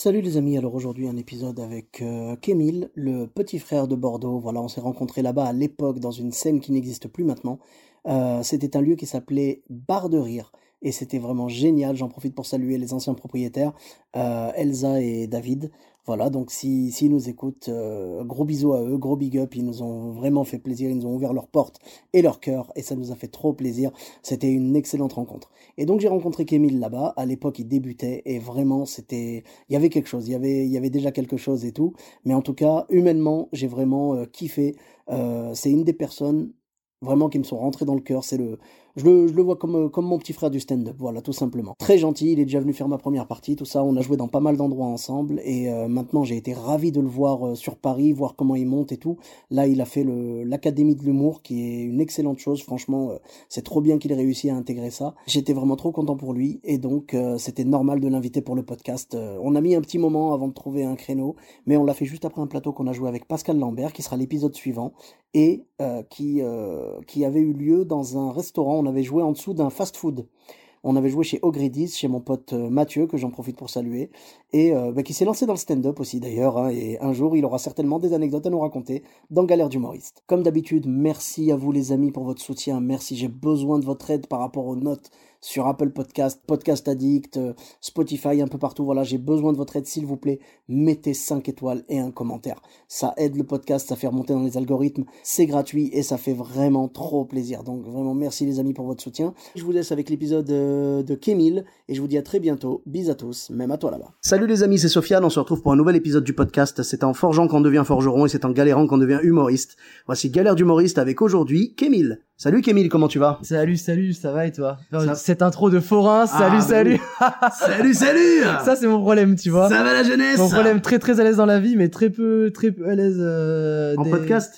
Salut les amis, alors aujourd'hui un épisode avec euh, Kémil, le petit frère de Bordeaux. Voilà, on s'est rencontrés là-bas à l'époque dans une scène qui n'existe plus maintenant. Euh, c'était un lieu qui s'appelait Bar de Rire et c'était vraiment génial. J'en profite pour saluer les anciens propriétaires, euh, Elsa et David. Voilà, donc s'ils si, nous écoutent, euh, gros bisous à eux, gros big up, ils nous ont vraiment fait plaisir, ils nous ont ouvert leurs portes et leur cœur, et ça nous a fait trop plaisir. C'était une excellente rencontre. Et donc j'ai rencontré Kémil là-bas, à l'époque il débutait, et vraiment c'était, il y avait quelque chose, il y avait, il y avait déjà quelque chose et tout, mais en tout cas, humainement, j'ai vraiment euh, kiffé. C'est une des personnes vraiment qui me sont rentrées dans le cœur, c'est le, je le, vois comme, euh, comme mon petit frère du stand-up, voilà, tout simplement. Très gentil, il est déjà venu faire ma première partie, tout ça, on a joué dans pas mal d'endroits ensemble, et euh, maintenant j'ai été ravi de le voir euh, sur Paris, voir comment il monte et tout. Là, il a fait l'Académie de l'humour, qui est une excellente chose, franchement, c'est trop bien qu'il ait réussi à intégrer ça. J'étais vraiment trop content pour lui, et donc c'était normal de l'inviter pour le podcast. On a mis un petit moment avant de trouver un créneau, mais on l'a fait juste après un plateau qu'on a joué avec Pascal Lambert, qui sera l'épisode suivant, et euh, qui, euh, qui avait eu lieu dans un restaurant. On avait joué en dessous d'un fast-food. On avait joué chez Ogredis, chez mon pote euh, Mathieu, que j'en profite pour saluer, et bah, qui s'est lancé dans le stand-up aussi d'ailleurs. hein, et un jour, il aura certainement des anecdotes à nous raconter dans Galère d'humoriste. Comme d'habitude, merci à vous les amis pour votre soutien. Merci, j'ai besoin de votre aide par rapport aux notes sur Apple Podcast, Podcast Addict, euh, Spotify, un peu partout. Voilà, j'ai besoin de votre aide, s'il vous plaît. Mettez 5 étoiles et un commentaire. Ça aide le podcast, ça fait remonter dans les algorithmes. C'est gratuit et ça fait vraiment trop plaisir. Donc vraiment, merci les amis pour votre soutien. Je vous laisse avec l'épisode euh, de Kémil et je vous dis à très bientôt. Bis à tous, même à toi là-bas. Salut les amis, c'est Sofiane. On se retrouve pour un nouvel épisode du podcast. C'est en forgeant qu'on devient forgeron et c'est en galérant qu'on devient humoriste. Voici Galère d'humoriste avec aujourd'hui Kémil. Salut Kémil, comment tu vas? Salut, salut, ça va et toi? Ça- Cette intro de forain, salut, bah salut. Salut, salut! Ça c'est mon problème, tu vois. va la jeunesse? Mon problème, très très à l'aise dans la vie, mais très peu, très peu à l'aise euh, En des- podcast?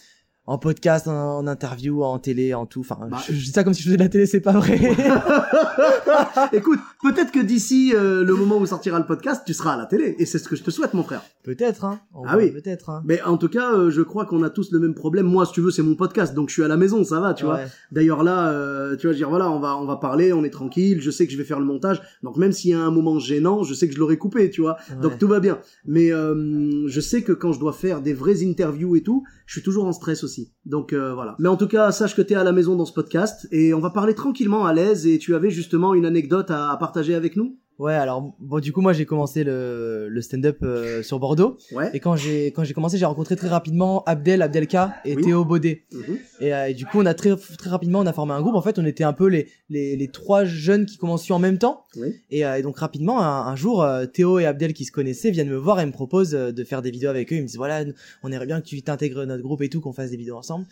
En podcast, en, en interview, en télé, en tout. Enfin, Bah. je, je dis ça comme si je faisais de la télé, c'est pas vrai. Écoute, peut-être que d'ici euh, le moment où sortira le podcast, tu seras à la télé. Et c'est ce que je te souhaite, mon frère. peut-être, hein. Ah oui. Peut-être, hein. Mais en tout cas, euh, je crois qu'on a tous le même problème. Moi, si tu veux, c'est mon podcast, donc je suis à la maison, ça va, tu vois. D'ailleurs là, euh, tu vas dire voilà, on va on va parler, on est tranquille. Je sais que je vais faire le montage, donc même s'il y a un moment gênant, je sais que je l'aurai coupé, tu vois. Ouais. Donc tout va bien. Mais euh, je sais que quand je dois faire des vraies interviews et tout, je suis toujours en stress aussi. Donc euh, voilà. Mais en tout cas, sache que t'es à la maison dans ce podcast et on va parler tranquillement à l'aise. Et tu avais justement une anecdote à, à partager avec nous? Ouais, alors bon, du coup, moi j'ai commencé le, le stand-up euh, sur Bordeaux. Ouais. Et quand j'ai quand j'ai commencé, j'ai rencontré très rapidement Abdel, Abdelka et Oui. Théo Baudet. Mhm. Et, euh, et du coup, on a très très rapidement, on a formé un groupe. En fait, on était un peu les les, les trois jeunes qui commençaient en même temps. Oui. Et, euh, et donc rapidement, un, un jour, euh, Théo et Abdel qui se connaissaient viennent me voir et me proposent euh, de faire des vidéos avec eux. Ils me disent voilà, on aimerait bien que tu t'intègres notre groupe et tout, qu'on fasse des vidéos ensemble.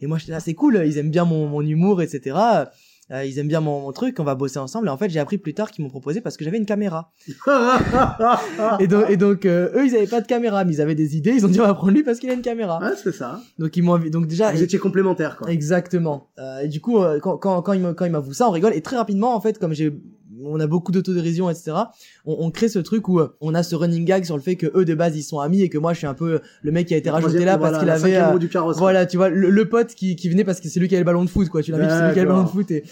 Et moi, j'étais là, c'est cool. Ils aiment bien mon, mon humour, etc. Euh, ils aiment bien mon, mon truc, on va bosser ensemble. Et en fait, j'ai appris plus tard qu'ils m'ont proposé parce que j'avais une caméra. Et donc, et donc euh, eux, ils avaient pas de caméra, mais ils avaient des idées. Ils ont dit on va prendre lui parce qu'il a une caméra. ouais, c'est ça. Donc ils m'ont donc déjà Vous étiez complémentaires, quoi. Exactement. Euh, et du coup, quand, quand, quand il me- quand il m'avoue ça, on rigole. Et très rapidement, en fait, comme j'ai, on a beaucoup d'autodérision, etc. On, on crée ce truc où euh, on a ce running gag sur le fait que eux de base ils sont amis et que moi je suis un peu le mec qui a été rajouté là voilà, parce qu'il avait, euh, roue du carrosse. voilà, tu vois, le, le pote qui, qui venait parce que c'est lui qui avait le ballon de foot, quoi. Tu l'as mis, c'est lui qui a le ballon de foot et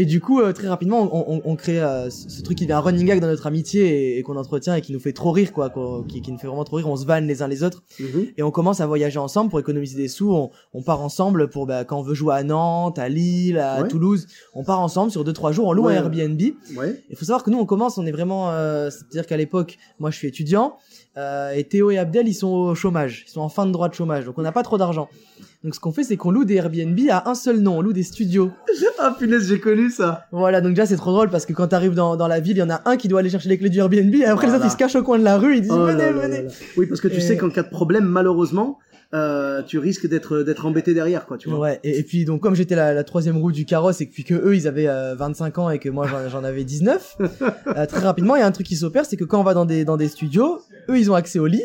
et du coup, euh, très rapidement, on, on, on crée euh, ce truc qui devient un running gag dans notre amitié et, et qu'on entretient et qui nous fait trop rire, quoi, qui, qui nous fait vraiment trop rire. On se vanne les uns les autres Mhm. et on commence à voyager ensemble pour économiser des sous. On, on part ensemble pour bah, quand on veut jouer à Nantes, à Lille, à Ouais. Toulouse. On part ensemble sur deux trois jours. On loue Ouais. un Airbnb. Ouais. Il faut savoir que nous on commence, on est vraiment, euh, c'est-à-dire qu'à l'époque, moi je suis étudiant euh, et Théo et Abdel ils sont au chômage, ils sont en fin de droit de chômage, donc on n'a pas trop d'argent. Donc ce qu'on fait c'est qu'on loue des Airbnb à un seul nom, on loue des studios. Ah punaise, j'ai connu ça. Voilà, donc déjà c'est trop drôle parce que quand t'arrives dans, dans la ville, il y en a un qui doit aller chercher les clés du Airbnb et après les autres ils se cachent au coin de la rue, ils disent Oh venez venez. Oui, parce que tu Et- sais qu'en cas de problème, malheureusement, euh, tu risques d'être d'être embêté derrière, quoi, tu vois. Ouais, et, et puis donc comme j'étais la, la troisième roue du carrosse et puis que eux ils avaient euh, 25 ans et que moi j'en- j'en avais 19, euh, très rapidement il y a un truc qui s'opère, c'est que quand on va dans des dans des studios, eux ils ont accès au lit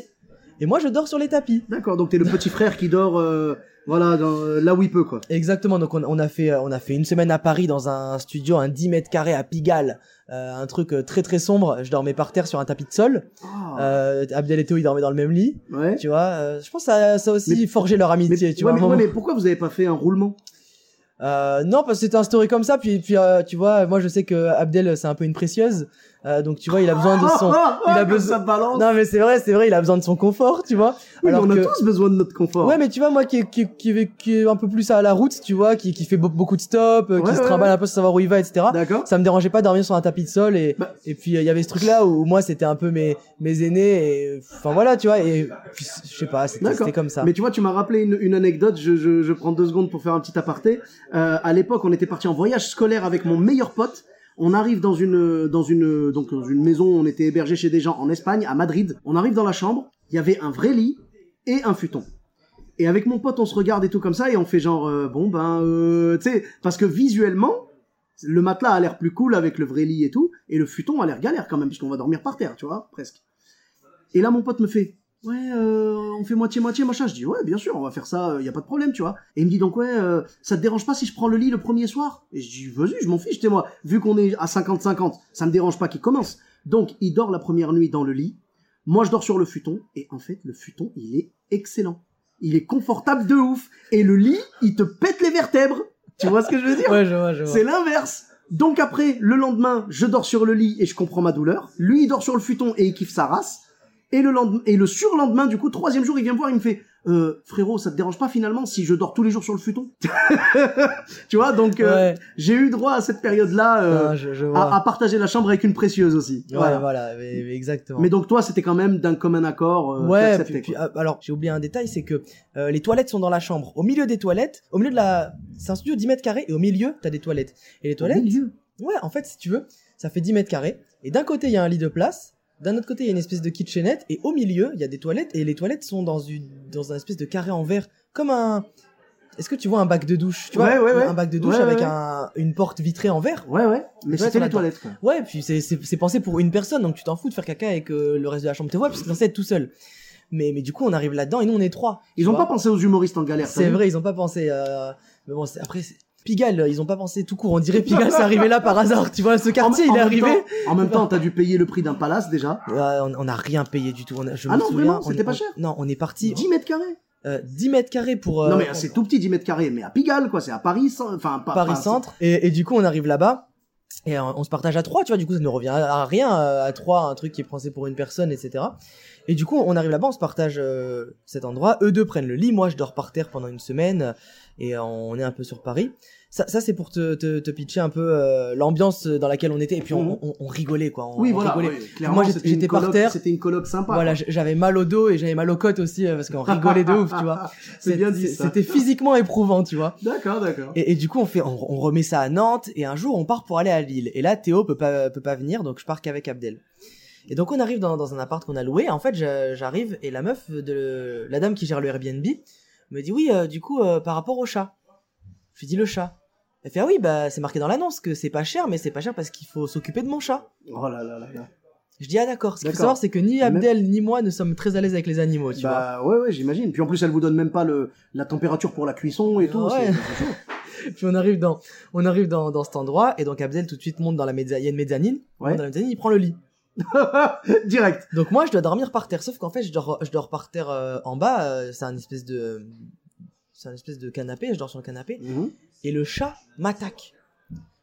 et moi je dors sur les tapis. D'accord, donc t'es le petit frère qui dort, euh, voilà, dans, euh, là où il peut, quoi. Exactement, donc on, on a fait euh, on a fait une semaine à Paris dans un studio, un 10 mètres carrés à Pigalle, euh, un truc euh, très très sombre. Je dormais par terre sur un tapis de sol. Ah, Euh, Abdel et Théo ils dormaient dans le même lit, ouais. tu vois. euh, je pense que ça, ça a aussi Mais- forgé leur amitié, Mais, tu ouais, vois. mais, ouais, mais pourquoi vous avez pas fait un roulement? Euh, non, parce que c'était instauré comme ça. Puis, puis euh, tu vois, moi je sais que Abdel c'est un peu une précieuse. Euh, donc tu vois, il a besoin de son. il a besoin-. Non, mais c'est vrai, c'est vrai, il a besoin de son confort, tu vois. Oui, mais alors on a tous besoin de notre confort. Ouais, mais tu vois, moi qui, qui, qui, qui est un peu plus à la route, tu vois, qui, qui fait be- beaucoup de stops, euh, qui Ouais, se ouais, trimballe ouais. un peu sans savoir où il va, etc. D'accord. Ça me dérangeait pas de dormir sur un tapis de sol et, Bah. et puis euh, il y avait ce truc là où moi c'était un peu mes, mes aînés et enfin voilà, tu vois, et puis, je sais pas, c'était comme ça. Mais tu vois, tu m'as rappelé une, une anecdote. Je, je, je prends deux secondes pour faire un petit aparté. Euh, à l'époque, on était parti en voyage scolaire avec mon meilleur pote. On arrive dans une dans une donc dans une maison. On était hébergé chez des gens en Espagne, à Madrid. On arrive dans la chambre. Il y avait un vrai lit et un futon. Et avec mon pote, on se regarde et tout comme ça et on fait genre euh, bon ben euh, tu sais parce que visuellement le matelas a l'air plus cool avec le vrai lit et tout et le futon a l'air galère quand même parce qu'on va dormir par terre, tu vois, presque. Et là, mon pote me fait, ouais, euh, on fait moitié-moitié, machin. Je dis, ouais, bien sûr, on va faire ça, il y a pas de problème, tu vois. Et il me dit donc, ouais, euh, ça te dérange pas si je prends le lit le premier soir? Et je dis, vas-y, je m'en fiche, t'es moi. Vu qu'on est à 50-50, ça me dérange pas qu'il commence. Donc, il dort la première nuit dans le lit. Moi, je dors sur le futon. Et en fait, le futon, il est excellent. Il est confortable de ouf. Et le lit, il te pète les vertèbres. Tu vois ce que je veux dire? Ouais, je vois, je vois. c'est l'inverse. Donc après, le lendemain, je dors sur le lit et je comprends ma douleur. Lui, il dort sur le futon et il kiffe sa race. Et le lendemain, et le surlendemain, du coup, troisième jour, il vient me voir, il me fait, euh, frérot, ça te dérange pas finalement si je dors tous les jours sur le futon? Tu vois, donc euh, Ouais, j'ai eu droit à cette période-là euh, je, je à, à partager la chambre avec une précieuse aussi. Ouais, Voilà. voilà, mais- mais exactement. Mais donc toi, c'était quand même d'un commun accord. Ouais, puis, puis, ah, alors j'ai oublié un détail, c'est que les toilettes sont dans la chambre. Au milieu des toilettes, au milieu de la, c'est un studio 10 mètres carrés et au milieu t'as des toilettes. Et les toilettes, Au milieu. ouais, en fait si tu veux, ça fait 10 mètres carrés. Et d'un côté il y a un lit de place, d'un autre côté il y a une espèce de kitchenette et au milieu il y a des toilettes et les toilettes sont dans une, dans un espèce de carré en verre, comme un. Est-ce que tu vois un bac de douche Tu vois? Ouais, ouais, ouais. un bac de douche Ouais, avec ouais. un, une porte vitrée en verre. Ouais, ouais. Mais c'était les toilettes, quoi. Ouais, puis c'est c'est pensé pour une personne, donc tu t'en fous de faire caca et que le reste de la chambre te voit, parce que censé être tout seul. Mais mais du coup on arrive là-dedans et nous on est trois. Ils ont vois. pas pensé aux humoristes en galère. C'est vrai, ils ont pas pensé. Euh... Mais bon, après, Pigalle, ils ont pas pensé tout court. On dirait Pigalle, c'est arrivé là par hasard. Tu vois, ce quartier, En- il est arrivé. temps- en même temps, t'as dû payer le prix d'un palace déjà. Ouais, on, on a rien payé du tout. On a- je Ah me non, souviens, vraiment, c'était pas on- cher Non, on est parti 10 mètres carrés. euh, 10 mètres carrés pour. euh, non mais c'est tout petit 10 mètres carrés, mais à Pigalle quoi, c'est à Paris, enfin pas Paris pas- Centre. Et, et du coup, on arrive là-bas. Et euh, on se partage à trois, tu vois, du coup, ça ne revient à rien euh, à trois, un truc qui est pensé pour une personne, etc. Et du coup, on arrive là-bas, on se partage euh, cet endroit. Eux deux prennent le lit, moi je dors par terre pendant une semaine et on est un peu sur Paris. Ça, ça c'est pour te, te, te pitcher un peu euh, l'ambiance dans laquelle on était. Et puis on, Mhm. on, on rigolait, quoi. On, Oui on voilà, rigolait. clairement Moi, j'étais- par terre. C'était une coloc sympa. Voilà, j'avais mal au dos et j'avais mal aux côtes aussi euh, parce qu'on rigolait de ouf, tu vois. C'est bien dit. C'était physiquement éprouvant, tu vois. D'accord, d'accord. Et, et du coup, on fait, on, remet ça à Nantes, et un jour, on part pour aller à Lille. Et là, Théo peut pas, peut pas venir, donc je pars qu'avec Abdel. Et donc, on arrive dans, dans un appart qu'on a loué. En fait, j'a- j'arrive, et la meuf de, la dame qui gère le Airbnb, me dit, oui, euh, du coup, euh, par rapport au chat. Je lui dis, le chat. Elle fait, ah oui, bah, c'est marqué dans l'annonce que c'est pas cher, mais c'est pas cher parce qu'il faut s'occuper de mon chat. Oh là là là là. Je dis, ah d'accord. Ce qu'il faut savoir, c'est que ni Abdel, ni moi ne sommes très à l'aise avec les animaux, tu vois. Bah ouais ouais, j'imagine. Puis en plus elle vous donne même pas le la température pour la cuisson et tout, Ouais. Puis on arrive dans, on arrive dans, dans cet endroit, et donc Abdel tout de suite monte dans la mezzanine, il y a une mezzanine. Il Ouais. monte Dans la mezzanine, il prend le lit. Direct. Donc moi, je dois dormir par terre. Sauf qu'en fait, je dors, je dors par terre euh, en bas. euh, c'est un espèce de, c'est un espèce de canapé. Je dors sur le canapé. Mhm. Et le chat m'attaque.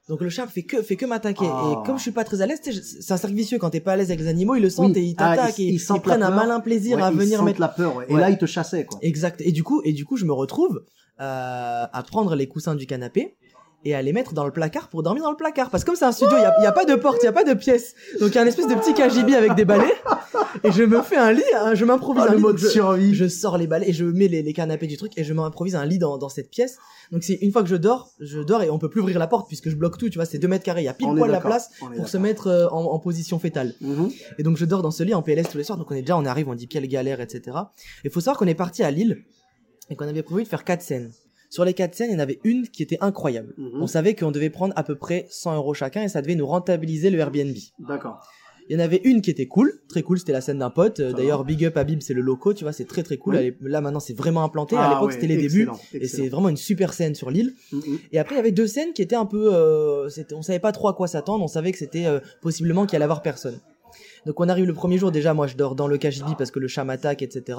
Donc le chat fait que, fait que m'attaquer. Ah. Et comme je suis pas très à l'aise, c'est un cercle vicieux. Quand t'es pas à l'aise avec les animaux, ils le sentent Oui. et ils Ah, t'attaquent ils- et ils prennent un malin plaisir Ouais, à venir mettre. la peur ouais. Et Ouais. là ils te chassaient quoi. Exact. Et du coup, et du coup, je me retrouve euh, à prendre les coussins du canapé et à les mettre dans le placard pour dormir dans le placard. Parce que comme c'est un studio, il y a, il y a pas de porte, il y a pas de pièce. Donc il y a un espèce de petit cagibi avec des balais. Et je me fais un lit, hein, je m'improvise Ah, un lit. mode je, survie. je sors les balais et je mets les, les canapés du truc et je m'improvise un lit dans, dans cette pièce. Donc c'est une fois que je dors, je dors et on peut plus ouvrir la porte puisque je bloque tout. Tu vois, c'est deux mètres carrés. Il y a pile On poil la place pour se mettre euh, en, en position fétale. Mhm. Et donc je dors dans ce lit en PLS tous les soirs. Donc on est déjà, on arrive, on dit quelle galère, etc. Et faut savoir qu'on est parti à Lille et qu'on avait prévu de faire quatre scènes. Sur les quatre scènes, il y en avait une qui était incroyable. Mhm. On savait qu'on devait prendre à peu près 100 euros chacun et ça devait nous rentabiliser le Airbnb. D'accord. Il y en avait une qui était cool, très cool, c'était la scène d'un pote. D'ailleurs, big up à Bib, c'est le loco, tu vois, c'est très très cool. Oui. Là maintenant, c'est vraiment implanté. à Ah l'époque, ouais, c'était les débuts. excellent, Et c'est vraiment une super scène sur l'île. Mhm. Et après, il y avait deux scènes qui étaient un peu, euh, on savait pas trop à quoi s'attendre. On savait que c'était euh, possiblement qu'il allait avoir personne. Donc on arrive le premier jour. Déjà, moi, je dors dans le KGB parce que le chat m'attaque, etc.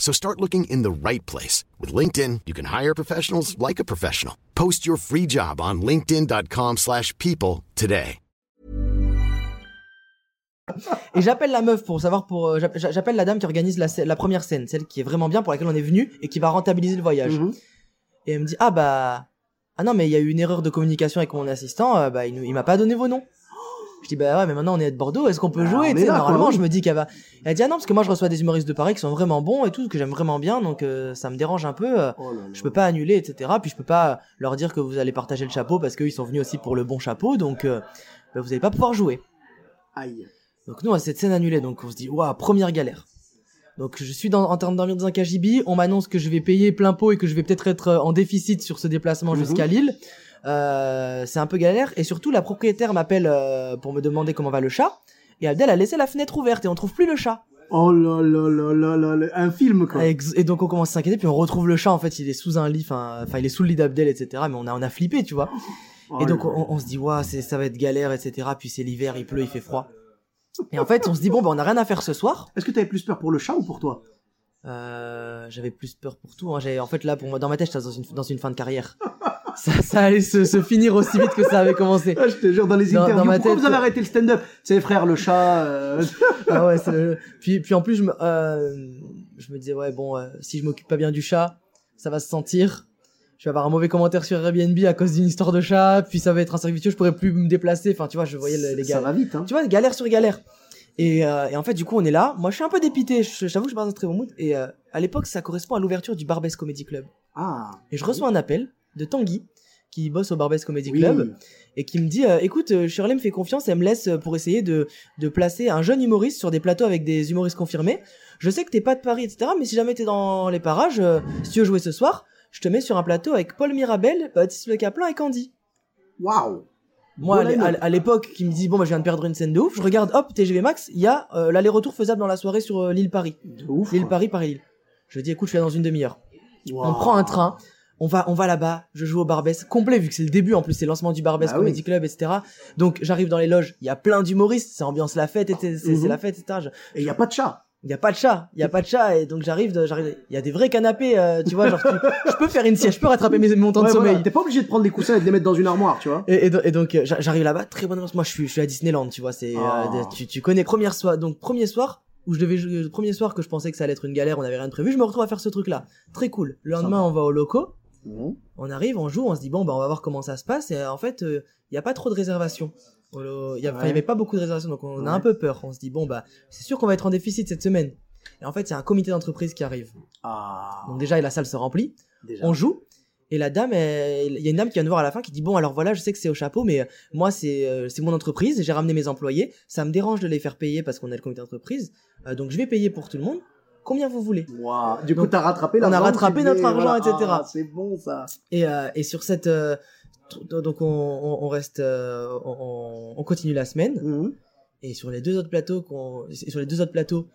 So start looking in the right place. With LinkedIn, you can hire professionals like a professional. Post your free job on linkedin.com/people slash people today. Et j'appelle la meuf pour savoir pour, euh, j'app- j'appelle la dame qui organise la, première scène, celle qui est vraiment bien pour laquelle on est venu et qui va rentabiliser le voyage. Mhm. Et elle me dit ah bah ah non mais il y a eu une erreur de communication avec mon assistant, euh, bah il, il m'a pas donné vos noms. Je dis bah ouais mais maintenant on est de Bordeaux, est-ce qu'on peut Ah, jouer on Tu est sais, là, Normalement quoi, je me dis qu'elle va. Elle dit ah non parce que moi je reçois des humoristes de Paris qui sont vraiment bons et tout que j'aime vraiment bien donc euh, ça me dérange un peu. euh, Oh là là. je peux pas annuler etc. Puis je peux pas leur dire que vous allez partager le chapeau parce qu'ils sont venus aussi pour le bon chapeau donc euh, bah, vous allez pas pouvoir jouer. Aïe. Donc nous, on a cette scène annulée, donc on se dit, waouh, première galère. Donc je suis dans, en train de dormir dans un KGB, on m'annonce que je vais payer plein pot et que je vais peut-être être euh, en déficit sur ce déplacement Mhm. jusqu'à Lille. Euh, c'est un peu galère, et surtout la propriétaire m'appelle euh, pour me demander comment va le chat, et Abdel a laissé la fenêtre ouverte et on trouve plus le chat. Oh là là là là là là. Un film, quoi. Et, et donc on commence à s'inquiéter, puis on retrouve le chat, en fait il est sous un lit, enfin il est sous le lit d'Abdel, etc. Mais on a, on a flippé, tu vois. Oh Et donc on, on se dit waouh c'est ça va être galère etc puis c'est l'hiver il pleut il fait froid et en fait on se dit bon bah on a rien à faire ce soir Est-ce que t'avais plus peur pour le chat ou pour toi? Euh, j'avais plus peur pour tout. Hein. En fait, là, pour moi, dans ma tête, j'étais dans une, dans une fin de carrière. Ça, ça allait se, se finir aussi vite que ça avait commencé. Ah, Je te jure, dans les Dans- interviews, dans ma pourquoi tête- vous avez arrêté le stand-up? C'est frère, le chat. euh, Ah ouais, puis, puis en plus, je me, euh, je me disais, ouais, bon, euh, si je m'occupe pas bien du chat, ça va se sentir. Je vais avoir un mauvais commentaire sur Airbnb à cause d'une histoire de chat, puis ça va être un service je pourrais plus me déplacer. Enfin, tu vois, je voyais les, les ça gars. va vite, hein. Tu vois, galère sur galère. Et, euh, et en fait, du coup, on est là. Moi, je suis un peu dépité. Je- J'avoue que je suis pas dans un très bon mood. Et euh, à l'époque, ça correspond à l'ouverture du Barbès Comedy Club. Ah. Et je reçois un appel de Tanguy, qui bosse au Barbès Comedy Oui. Club, et qui me dit euh, Écoute, euh, Shirley me fait confiance, elle me laisse euh, pour essayer de, de placer un jeune humoriste sur des plateaux avec des humoristes confirmés. Je sais que t'es pas de Paris, etc., mais si jamais t'es dans les parages, euh, si tu veux jouer ce soir, je te mets sur un plateau avec Paul Mirabel, Baptiste Le Caplin et Candy. Waouh. Moi, à Bon l'époque, qui me dit Bon, bah, je viens de perdre une scène de ouf, je regarde, hop, TGV Max, il y a euh, l'aller-retour faisable dans la soirée sur euh, l'île Paris. De ouf. L'île. Paris, Paris-Lille. Je dis Écoute, je suis là dans une demi-heure. On prend un train, on va, on va là-bas, je joue au Barbès, complet vu que c'est le début en plus, c'est le lancement du Barbès Bah Comedy Club, etc. Donc j'arrive dans les loges, il y a plein d'humoristes, c'est ambiance la fête, c'est Mhm. la fête, etc. Je- Et il y a pas de chat. Il y a pas de chat, il y a pas de chat, et donc j'arrive, j'arrive, il y a des vrais canapés, euh, tu vois, genre tu- je peux faire une sieste, je peux rattraper mes, mon temps Ouais, de voilà. sommeil. T'es pas obligé de prendre les coussins et de les mettre dans une armoire, tu vois. Et, et do- et donc euh, j'a- j'arrive là-bas, très bonne ambiance. Moi je suis, je suis à Disneyland, tu vois, c'est, euh, Oh. de- tu, tu connais première soir, donc premier soir où je devais, jouer- le premier soir que je pensais que ça allait être une galère, on avait rien de prévu, je me retrouve à faire ce truc-là, très cool. Le lendemain on va au locaux. Mhm. on arrive, on joue, on se dit bon bah on va voir comment ça se passe et euh, en fait il y a pas trop de réservations. Il y, a- enfin, il y Ouais. avait pas beaucoup de réservations donc on a un peu peur. On se dit bon bah c'est sûr qu'on va être en déficit cette semaine. Et en fait c'est un comité d'entreprise qui arrive. Ah. Donc déjà la salle se remplit, Déjà. on joue et la dame, il y a une dame qui vient nous voir à la fin qui dit bon alors voilà je sais que c'est au chapeau mais euh, moi c'est euh, c'est mon entreprise, j'ai ramené mes employés, ça me dérange de les faire payer parce qu'on est le comité d'entreprise, euh, donc je vais payer pour tout le monde. Combien vous voulez Waouh. Du coup, t'as rattrapé on a rattrapé notre argent, etc. Ah, c'est bon ça. Et, euh, et sur cette euh, donc on, reste euh, on, on- on continue la semaine Mhm. et sur les deux autres plateaux sur les deux autres plateaux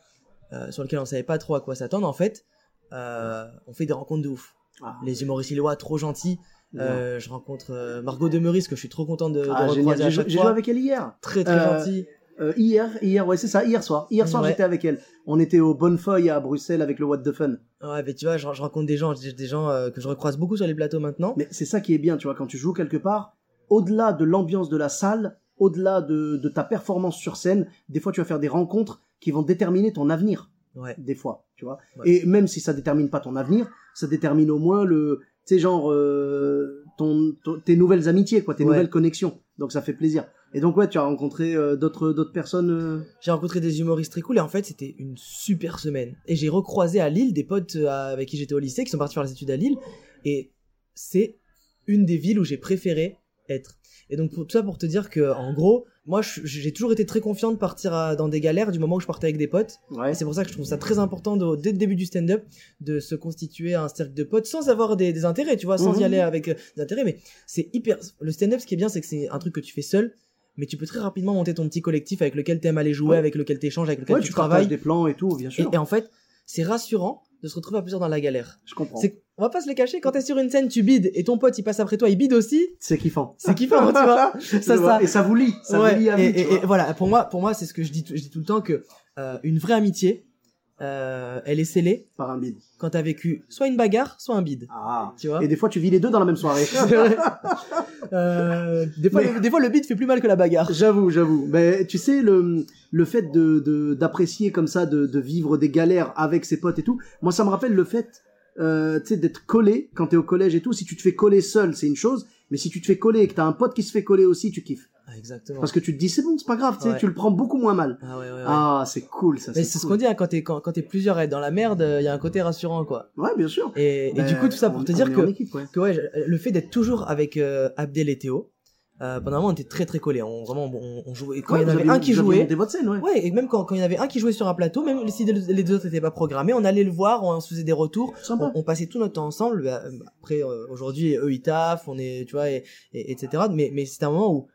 sur lesquels on savait pas trop à quoi s'attendre en fait on fait des rencontres de ouf Ah. les humoristes lillois trop gentils euh, je rencontre euh, Margot Demeris que je suis trop content de, de Ah, J'ai joué avec elle hier. très très Euh, gentil Euh, hier, hier, ouais, c'est ça, hier soir. Hier soir, Ouais. j'étais avec elle. On était au Bonnefoy à Bruxelles avec le What the Fun. ouais mais tu vois je, je rencontre des gens des, gens euh, que je recroise beaucoup sur les plateaux maintenant Mais c'est ça qui est bien, tu vois, quand tu joues quelque part, au-delà de l'ambiance de la salle, au-delà de, de ta performance sur scène, des fois tu vas faire des rencontres qui vont déterminer ton avenir. ouais Des fois, tu vois. Ouais. Et même si ça détermine pas ton avenir, ça détermine au moins le sais genre euh, ton, ton- tes nouvelles amitiés quoi, tes nouvelles connexions. Donc ça fait plaisir. Et donc ouais, tu as rencontré euh, d'autres d'autres personnes. euh, J'ai rencontré des humoristes très cool et en fait c'était une super semaine. Et j'ai recroisé à Lille des potes euh, avec qui j'étais au lycée qui sont partis faire les études à Lille et c'est une des villes où j'ai préféré être. Et donc pour tout ça pour te dire que en gros, moi j'ai toujours été très confiant de partir à- dans des galères du moment où je partais avec des potes. Ouais. C'est pour ça que je trouve ça très important de- dès le début du stand-up de se constituer un cercle de potes sans avoir des, des intérêts, tu vois, sans Mhm. y aller avec des intérêts. Mais c'est hyper. Le stand-up, ce qui est bien, c'est que c'est un truc que tu fais seul, mais tu peux très rapidement monter ton petit collectif avec lequel t'aimes aller jouer, Ouais. avec lequel t'échanges, avec lequel Ouais, tu, travailles. des plans et tout, bien sûr. et en fait, c'est rassurant de se retrouver à plusieurs dans la galère. Je comprends. On va pas se les cacher, quand t'es sur une scène, tu bides et ton pote il passe après toi, il bide aussi. C'est kiffant. C'est kiffant, tu vois. Ça. Et ça vous lie, ça Ouais, vous lie à et, vie, et- voilà, pour moi, pour moi, c'est ce que je dis, tout- je dis tout le temps que euh, une vraie amitié, euh, elle est scellée Par un bide. quand t'as vécu soit une bagarre, soit un bide. Ah. Tu vois Et des fois, tu vis les deux dans la même soirée. Euh, des, fois, Mais- des fois, le bide fait plus mal que la bagarre. J'avoue, j'avoue. Mais tu sais, le, le fait de, de- d'apprécier comme ça, de, de vivre des galères avec ses potes et tout, moi, ça me rappelle le fait, euh, tu sais, d'être collé quand t'es au collège et tout. Si tu te fais coller seul, c'est une chose. Mais si tu te fais coller et que t'as un pote qui se fait coller aussi, tu kiffes. Ah, exactement. Parce que tu te dis, c'est bon, c'est pas grave, tu sais, Ouais. tu le prends beaucoup moins mal. Ah ouais, ouais, ouais. Ah, c'est cool, ça. Mais c'est ce cool. qu'on dit, hein, quand t'es quand, quand plusieurs à être dans la merde, il y a un côté rassurant, quoi. Ouais, bien sûr. Et, et Ben, du coup, tout ça pour on- te dire que, équipe, que ouais, je- le fait d'être toujours avec euh, Abdel et Théo, euh, pendant un moment, on était très très collés. On, vraiment, on, on jouait. Quand Ouais, il y en avait un qui jouait, monté votre scène, ouais. Ouais, et même quand, quand il y en avait un qui jouait sur un plateau, même si les deux autres n'étaient pas programmés, on allait le voir, on se faisait des retours, on, on passait tout notre temps ensemble. Bah, euh, après, euh, aujourd'hui, eux ils taffent, on est, tu vois, et, et- etc. Mais, mais c'était un moment où,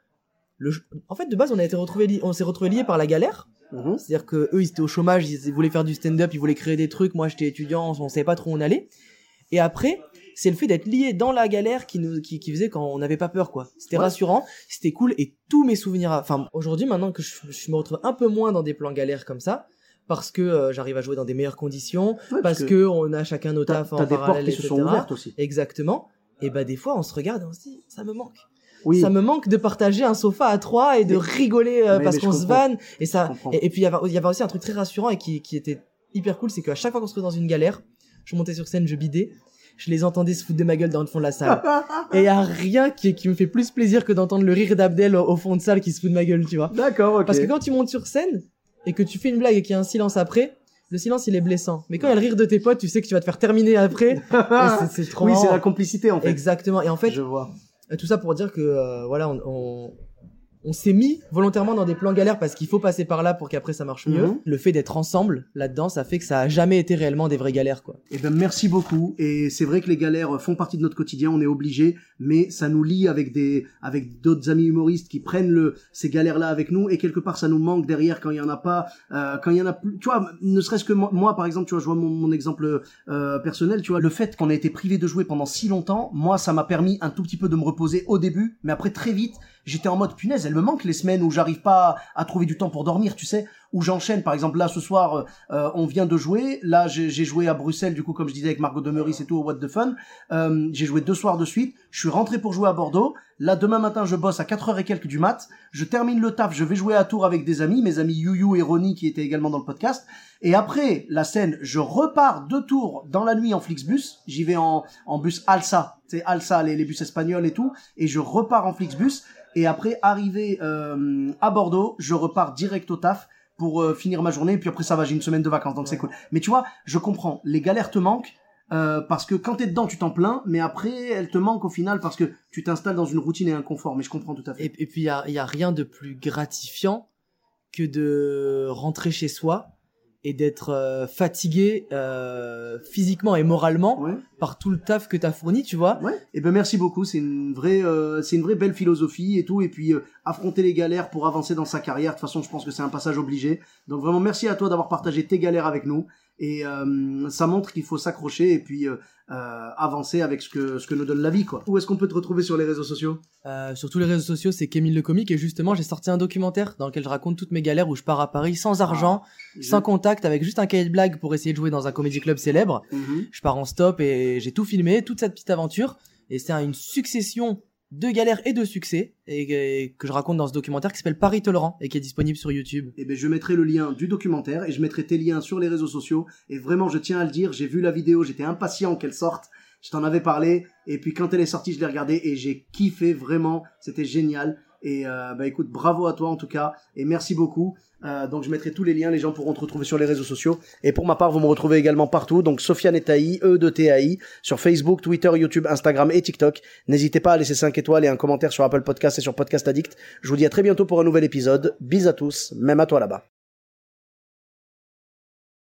le, en fait, de base, on a été retrouvés, on s'est retrouvés liés par la galère. Mhm. C'est-à-dire que eux, ils étaient au chômage, ils voulaient faire du stand-up, ils voulaient créer des trucs. Moi, j'étais étudiant, on savait pas trop où on allait. Et après, c'est le fait d'être lié dans la galère qui nous, qui, qui faisait quand on n'avait pas peur, quoi. C'était Ouais. rassurant, c'était cool, et tous mes souvenirs, enfin, aujourd'hui, maintenant que je, je me retrouve un peu moins dans des plans galères comme ça, parce que euh, j'arrive à jouer dans des meilleures conditions, Ouais, parce que, on a chacun nos tafs en t'as des portes parallèle, qui se sont ouvertes aussi. Exactement. Et bah, des fois, on se regarde et on se dit, ça me manque. Oui. Ça me manque de partager un sofa à trois et de Mais- rigoler euh, Mais- parce qu'on se vanne. Et ça, et, et puis il y avait, il y avait aussi un truc très rassurant et qui, qui était hyper cool, c'est qu'à chaque fois qu'on se trouvait dans une galère, je montais sur scène, je bidais, je les entendais se foutre de ma gueule dans le fond de la salle. et il y a rien qui, qui me fait plus plaisir que d'entendre le rire d'Abdel au, au fond de salle qui se fout de ma gueule, tu vois. D'accord, ok. Parce que quand tu montes sur scène et que tu fais une blague et qu'il y a un silence après, le silence il est blessant. Mais quand il y a le rire de tes potes, tu sais que tu vas te faire terminer après. c'est, trop oui, c'est la complicité en fait. Exactement. Et en fait, Je vois. Euh, Tout ça pour dire que euh, voilà, on, on, on s'est mis volontairement dans des plans galères parce qu'il faut passer par là pour qu'après ça marche mieux. Mhm. Le fait d'être ensemble là-dedans, ça fait que ça a jamais été réellement des vraies galères quoi. Eh ben merci beaucoup. Et c'est vrai que les galères font partie de notre quotidien, on est obligé, mais ça nous lie avec des avec d'autres amis humoristes qui prennent le ces galères-là avec nous et quelque part ça nous manque derrière quand il y en a pas, euh, quand il y en a plus. Tu vois, ne serait-ce que moi, moi, par exemple, tu vois, je vois mon, mon exemple euh, personnel, tu vois, le fait qu'on a été privé de jouer pendant si longtemps, moi ça m'a permis un tout petit peu de me reposer au début, mais après très vite j'étais en mode punaise, elle me manque les semaines où j'arrive pas à trouver du temps pour dormir, tu sais, où j'enchaîne. Par exemple, là ce soir, euh, on vient de jouer. Là, j'ai joué à Bruxelles, du coup, comme je disais avec Margot de Meurice et tout au What the Fun. Euh, j'ai joué deux soirs de suite. Je suis rentré pour jouer à Bordeaux. Là, demain matin, je bosse à 4 heures et quelques du mat. Je termine le taf. Je vais jouer à Tours avec des amis, mes amis Yuyu et Ronnie qui étaient également dans le podcast. Et après la scène, je repars de Tours dans la nuit en Flixbus. J'y vais en, en bus Alsa, c'est Alsa, les, les bus espagnols et tout. Et je repars en Flixbus. Et après, arrivé euh, à Bordeaux, je repars direct au taf pour euh, finir ma journée. Et puis après, ça va, j'ai une semaine de vacances, donc c'est cool. Mais tu vois, je comprends. Les galères te manquent. euh, parce que quand t'es dedans, tu t'en plains, mais après, elles te manquent au final parce que tu t'installes dans une routine et un confort. Mais je comprends tout à fait. Et, et puis il y a, il y a rien de plus gratifiant que de rentrer chez soi et d'être euh, fatigué euh, physiquement et moralement Ouais. par tout le taf que t'as fourni, tu vois. Ouais. Et ben merci beaucoup. C'est une vraie, euh, c'est une vraie belle philosophie et tout. Et puis euh, affronter les galères pour avancer dans sa carrière. De toute façon, je pense que c'est un passage obligé. Donc vraiment merci à toi d'avoir partagé tes galères avec nous. Et euh, ça montre qu'il faut s'accrocher et puis euh, euh, avancer avec ce que ce que nous donne la vie, quoi. Où est-ce qu'on peut te retrouver sur les réseaux sociaux? Euh, sur tous les réseaux sociaux, c'est Kémil le comique et justement j'ai sorti un documentaire dans lequel je raconte toutes mes galères où je pars à Paris sans argent, sans contact, avec juste un cahier de blagues pour essayer de jouer dans un comédie club célèbre. Mhm. Je pars en stop et j'ai tout filmé, toute cette petite aventure. Et c'est une succession de galères et de succès et, et que je raconte dans ce documentaire qui s'appelle Paris Tolérant et qui est disponible sur YouTube. Eh ben, je mettrai le lien du documentaire et je mettrai tes liens sur les réseaux sociaux. Et vraiment, je tiens à le dire, j'ai vu la vidéo, j'étais impatient qu'elle sorte. Je t'en avais parlé et puis quand elle est sortie, je l'ai regardée et j'ai kiffé vraiment. C'était génial. Et euh, bah écoute, bravo à toi en tout cas et merci beaucoup. Euh, donc je mettrai tous les liens, les gens pourront te retrouver sur les réseaux sociaux. Et pour ma part, vous me retrouvez également partout. Donc Sofiane Etaï, E de TAI, sur Facebook, Twitter, YouTube, Instagram et TikTok. N'hésitez pas à laisser 5 étoiles et un commentaire sur Apple Podcast et sur Podcast Addict. Je vous dis à très bientôt pour un nouvel épisode. Bis à tous, même à toi là-bas.